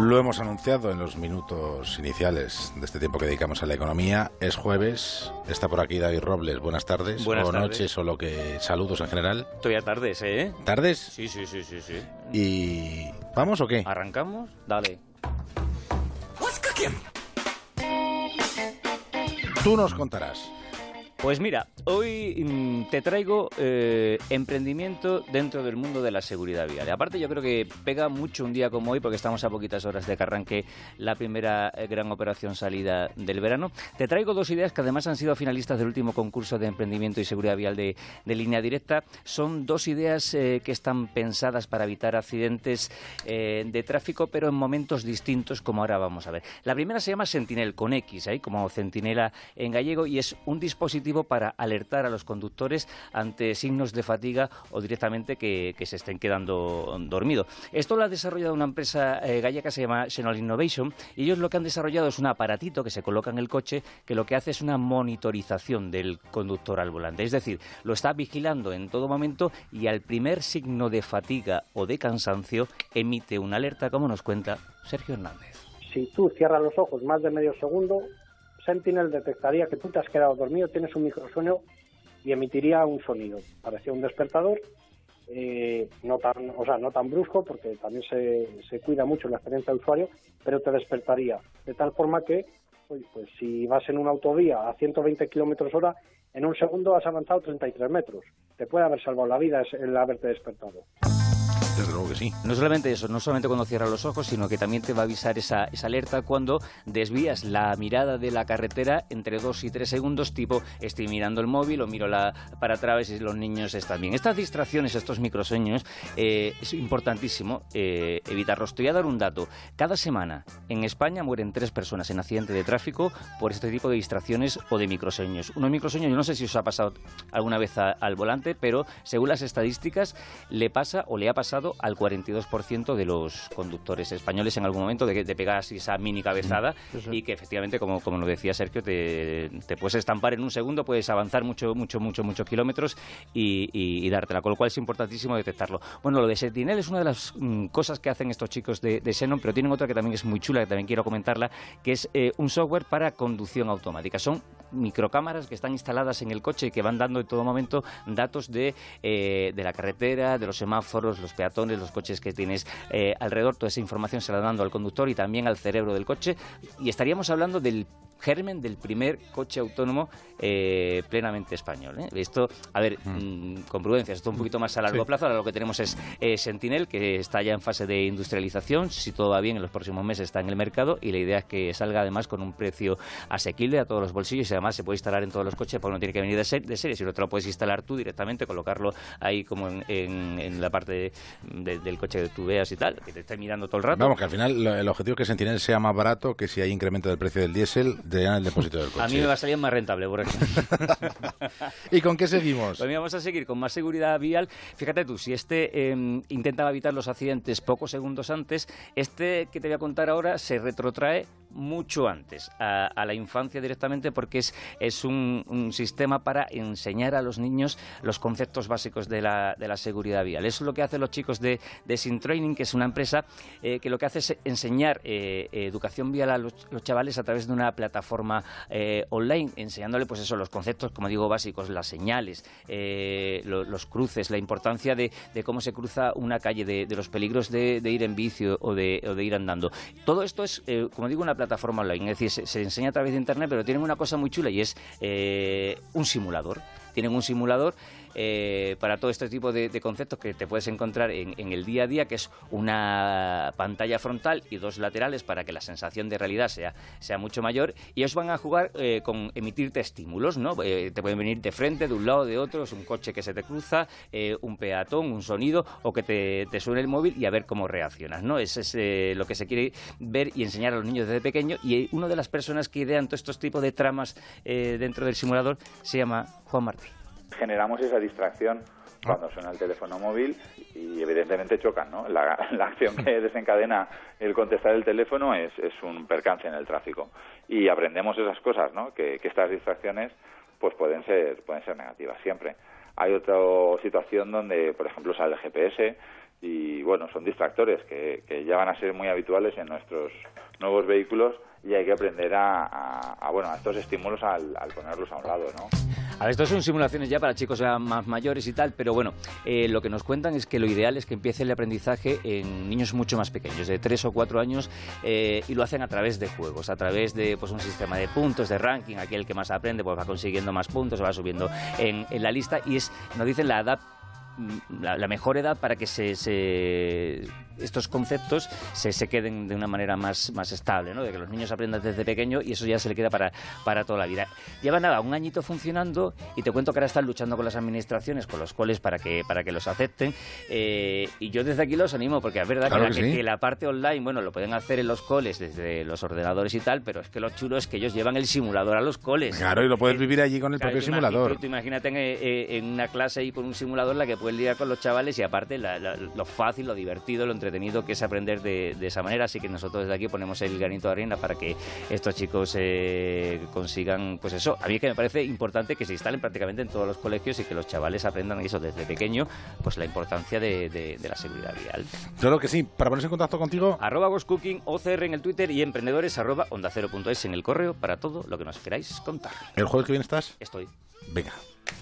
Lo hemos anunciado en los minutos iniciales de este tiempo que dedicamos a la economía. Es jueves, está por aquí David Robles. Buenas tardes, Buenas o tardes. noches, o lo que saludos en general. Todavía tardes, ¿eh? ¿Tardes? Sí, sí, sí, sí, sí. ¿Y vamos o qué? ¿Arrancamos? Dale. Tú nos contarás. Pues mira, hoy mm, te traigo eh, emprendimiento dentro del mundo de la seguridad vial. Aparte yo creo que pega mucho un día como hoy porque estamos a poquitas horas de que arranque la primera eh, gran operación salida del verano. Te traigo dos ideas que además han sido finalistas del último concurso de emprendimiento y seguridad vial de, de línea directa. Son dos ideas eh, que están pensadas para evitar accidentes eh, de tráfico, pero en momentos distintos, como ahora vamos a ver. La primera se llama Sentinel, con X, ahí como centinela en gallego, y es un dispositivo para alertar a los conductores ante signos de fatiga o directamente que, que se estén quedando dormidos. Esto lo ha desarrollado una empresa eh, gallega que se llama Xenol Innovation, y ellos lo que han desarrollado es un aparatito que se coloca en el coche que lo que hace es una monitorización del conductor al volante. Es decir, lo está vigilando en todo momento y al primer signo de fatiga o de cansancio emite una alerta, como nos cuenta Sergio Hernández. Si tú cierras los ojos más de medio segundo, Sentinel detectaría que tú te has quedado dormido, tienes un microsueño y emitiría un sonido. Parecía un despertador, eh, no tan, o sea, no tan brusco, porque también se, se cuida mucho la experiencia del usuario, pero te despertaría de tal forma que, pues si vas en una autovía a 120 kilómetros hora, en un segundo has avanzado 33 metros. Te puede haber salvado la vida el haberte despertado. Desde luego que sí. No solamente eso, no solamente cuando cierras los ojos, sino que también te va a avisar esa, esa alerta cuando desvías la mirada de la carretera entre dos y tres segundos, tipo estoy mirando el móvil o miro la, para atrás y los niños están bien. Estas distracciones, estos microsueños, eh, es importantísimo eh, evitarlos. Te voy a dar un dato. Cada semana en España mueren tres personas en accidente de tráfico por este tipo de distracciones o de microsueños. Unos microsueños, yo no sé si os ha pasado alguna vez al volante, pero según las estadísticas, le pasa o le ha pasado al 42% de los conductores españoles en algún momento de, de pegar así esa mini cabezada y que efectivamente, como, como lo decía Sergio, te, te puedes estampar en un segundo, puedes avanzar mucho, mucho, mucho, muchos kilómetros y, y- y dártela, con lo cual es importantísimo detectarlo. Bueno, lo de Sentinel es una de las mm, cosas que hacen estos chicos de, de Xenon, pero tienen otra que también es muy chula, que también quiero comentarla, que es eh, un software para conducción automática. Son microcámaras que están instaladas en el coche y que van dando en todo momento datos de, eh, de la carretera, de los semáforos, los peatones, los coches que tienes eh, alrededor. Toda esa información se la dando al conductor y también al cerebro del coche. Y estaríamos hablando del germen del primer coche autónomo eh, plenamente español. ¿eh? Esto, a ver, mm, con prudencia, esto un poquito más a largo Sí. plazo. Ahora lo que tenemos es eh, Sentinel, que está ya en fase de industrialización. Si todo va bien, en los próximos meses está en el mercado y la idea es que salga además con un precio asequible a todos los bolsillos y además se puede instalar en todos los coches porque no tiene que venir de, ser- de serie, sino te lo puedes instalar tú directamente, colocarlo ahí como en, en- en la parte de- de- del coche que tú veas y tal, que te esté mirando todo el rato. Vamos, que al final lo- el objetivo es que Sentinel sea más barato que si hay incremento del precio del diésel, te dan el depósito del coche. a mí me va a salir más rentable, por ejemplo. ¿Y con qué seguimos? Pues mira, vamos a seguir con más seguridad vial. Fíjate tú, si este eh, intentaba evitar los accidentes pocos segundos antes, este que te voy a contar ahora se retrotrae mucho antes a, a la infancia directamente porque es, es un, sistema para enseñar a los niños los conceptos básicos de la, de la seguridad vial. Eso es lo que hacen los chicos de, de Sin Training, que es una empresa eh, que lo que hace es enseñar eh, educación vial a los, chavales a través de una plataforma eh, online, enseñándole pues eso, los conceptos, como digo, básicos, las señales, lo- los cruces, la importancia de, de cómo se cruza una calle, de, los peligros de, ir en bici o de, o de ir andando. Todo esto es, como digo, una plataforma online, es decir, se, se enseña a través de Internet, pero tienen una cosa muy chula y es eh, un simulador. Tienen un simulador eh, para todo este tipo de, conceptos que te puedes encontrar en, en el día a día, que es una pantalla frontal y dos laterales para que la sensación de realidad sea, sea mucho mayor. Y ellos van a jugar eh, con emitirte estímulos, ¿no? Eh, te pueden venir de frente, de un lado, de otro, es un coche que se te cruza, eh, un peatón, un sonido, o que te, te suene el móvil y a ver cómo reaccionas, ¿no? Ese es eh, lo que se quiere ver y enseñar a los niños desde pequeño. Y una de las personas que idean todos estos tipos de tramas dentro del simulador se llama Juan Martí. Generamos esa distracción cuando suena el teléfono móvil y evidentemente chocan, ¿no? La, la acción que desencadena el contestar el teléfono es, un percance en el tráfico y aprendemos esas cosas, ¿no? Que, estas distracciones pues pueden ser pueden ser negativas siempre. Hay otra situación donde, por ejemplo, sale el GPS y bueno, son distractores que, que ya van a ser muy habituales en nuestros nuevos vehículos y hay que aprender a, bueno, a estos estímulos al, ponerlos a un lado, ¿no? A ver, esto son simulaciones ya para chicos más mayores y tal, pero bueno, eh, lo que nos cuentan es que lo ideal es que empiece el aprendizaje en niños mucho más pequeños, de 3 o 4 años, eh, y lo hacen a través de juegos, a través de pues, un sistema de puntos, de ranking, aquel que más aprende pues va consiguiendo más puntos, va subiendo en, en la lista, y es, nos dicen la edad la, mejor edad para que se, estos conceptos se, se, queden de una manera más, más estable, ¿no? de que los niños aprendan desde pequeño y eso ya se le queda para, para toda la vida. Lleva nada, un añito funcionando y te cuento que ahora están luchando con las administraciones, con los coles para que, para que los acepten eh, y yo desde aquí los animo porque es verdad que, la, parte online, bueno, lo pueden hacer en los coles desde los ordenadores y tal, pero es que lo chulo es que ellos llevan el simulador a los coles. Claro, y lo puedes vivir allí con el propio simulador. imagínate en, eh, en, una clase ahí con un simulador la que el día con los chavales y aparte lo fácil, lo divertido, lo entretenido que es aprender de, esa manera. Así que nosotros desde aquí ponemos el granito de arena para que estos chicos eh, consigan, pues eso. A mí es que me parece importante que se instalen prácticamente en todos los colegios y que los chavales aprendan eso desde pequeño, pues la importancia de, la seguridad vial. Claro que sí. Para ponerse en contacto contigo. Arroba Cooking, OCR en el Twitter y emprendedores arroba onda cero punto es en el correo para todo lo que nos queráis contar. ¿El jueves que viene estás? Estoy. Venga.